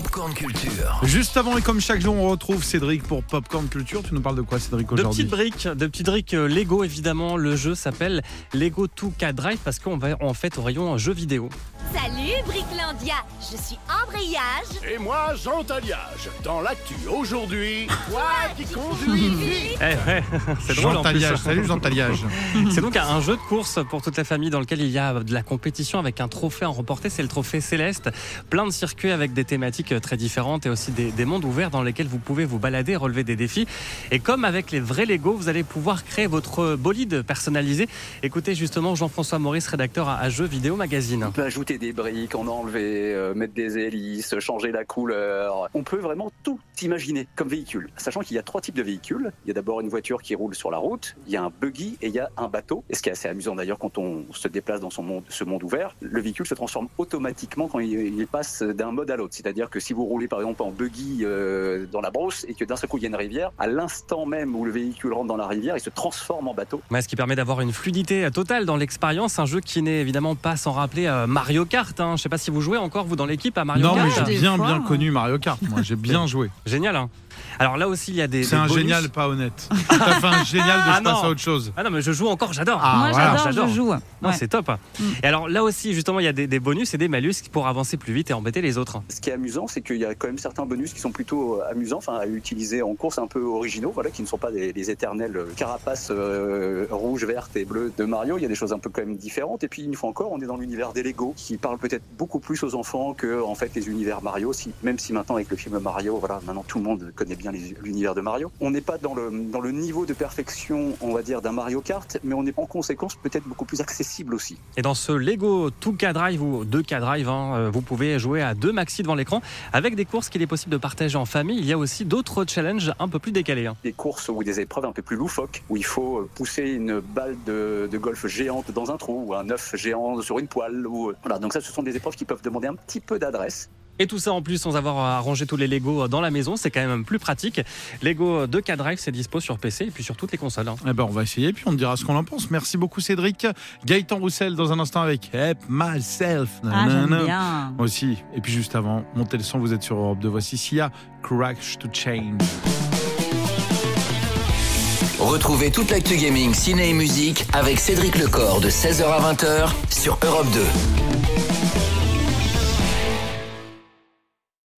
Popcorn Culture. Juste avant et comme chaque jour, on retrouve Cédric pour Popcorn Culture. Tu nous parles de quoi, Cédric, De aujourd'hui petites briques, de petites briques euh, Lego évidemment. Le jeu s'appelle Lego 2K Drive parce qu'on va en fait au rayon jeux vidéo. Salut Bricklandia, je suis Embrayage. Et moi, Jean Taliage. Dans l'actu aujourd'hui, toi qui conduis vite. Eh ouais, c'est drôle Jean en plus. Taliage. Salut Jean Taliage. C'est donc un jeu de course pour toute la famille dans lequel il y a de la compétition avec un trophée à remporter. C'est le trophée Céleste. Plein de circuits avec des thématiques très différentes et aussi des, des mondes ouverts dans lesquels vous pouvez vous balader, relever des défis. Et comme avec les vrais Lego, vous allez pouvoir créer votre bolide personnalisé. Écoutez justement Jean-François Maurice, rédacteur à, à Jeux Vidéo Magazine. On peut ajouter des briques, en enlever, euh, mettre des hélices, changer la couleur. On peut vraiment tout imaginer comme véhicule. Sachant qu'il y a trois types de véhicules. Il y a d'abord une voiture qui roule sur la route, il y a un buggy et il y a un bateau. Et ce qui est assez amusant d'ailleurs quand on se déplace dans son monde, ce monde ouvert, le véhicule se transforme automatiquement quand il, passe d'un mode à l'autre. C'est-à-dire que si vous roulez par exemple en buggy euh, dans la brousse et que d'un seul coup il y a une rivière, à l'instant même où le véhicule rentre dans la rivière, il se transforme en bateau. Ouais, ce qui permet d'avoir une fluidité totale dans l'expérience. Un jeu qui n'est évidemment pas sans rappeler euh, Mario Kart. Hein. Je sais pas si vous jouez encore, vous, dans l'équipe à Mario Non, mais Kart. j'ai des bien, fois, bien hein. connu Mario Kart. Moi, j'ai bien joué. Génial. Hein. Alors là aussi, il y a des. C'est un bonus. génial pas honnête. T'as fait un génial de Ah je passe non. à autre chose. Ah non, mais je joue encore, j'adore. Ah, Moi, voilà. j'adore, je joue. Non, Ouais. c'est top. Mm. Et alors là aussi, justement, il y a des, des bonus et des malus pour avancer plus vite et embêter les autres. Ce qui est amusant, c'est qu'il y a quand même certains bonus qui sont plutôt euh, amusants, enfin à utiliser en course un peu originaux, voilà, qui ne sont pas des, des éternels euh, carapaces euh, rouges, vertes et bleues de Mario. Il y a des choses un peu quand même différentes. Et puis une fois encore, on est dans l'univers des Lego, qui parle peut-être beaucoup plus aux enfants que en fait les univers Mario. Si, même si maintenant avec le film Mario, voilà, maintenant tout le monde connaît bien les- l'univers de Mario. On n'est pas dans le dans le niveau de perfection, on va dire, d'un Mario Kart, mais on est en conséquence peut-être beaucoup plus accessible aussi. Et dans ce Lego 2K Drive ou 2K Drive, hein, euh, vous pouvez jouer à deux maxi devant l'écran avec des courses qu'il est possible de partager en famille. Il y a aussi d'autres challenges un peu plus décalés. hein. des courses ou des épreuves un peu plus loufoques, où il faut euh, pousser une balle de, de golf géante dans un trou, ou un œuf géant sur une poêle. Ou... euh, Voilà, donc ça, ce sont des épreuves qui peuvent demander un petit peu d'adresse. Et tout ça en plus sans avoir à ranger tous les Lego dans la maison, c'est quand même plus pratique. Lego 2K Drive, c'est dispo sur PC et puis sur toutes les consoles. hein. Eh ben, on va essayer, puis on te dira ce qu'on en pense. Merci beaucoup, Cédric. Gaëtan Roussel, dans un instant, avec Help Myself. Ah, bien. Moi aussi. Et puis juste avant, montez le son, vous êtes sur Europe 2. Voici Sia, Crash to Change. Retrouvez toute l'actu gaming, ciné et musique avec Cédric Lecor de 16h à 20h sur Europe 2.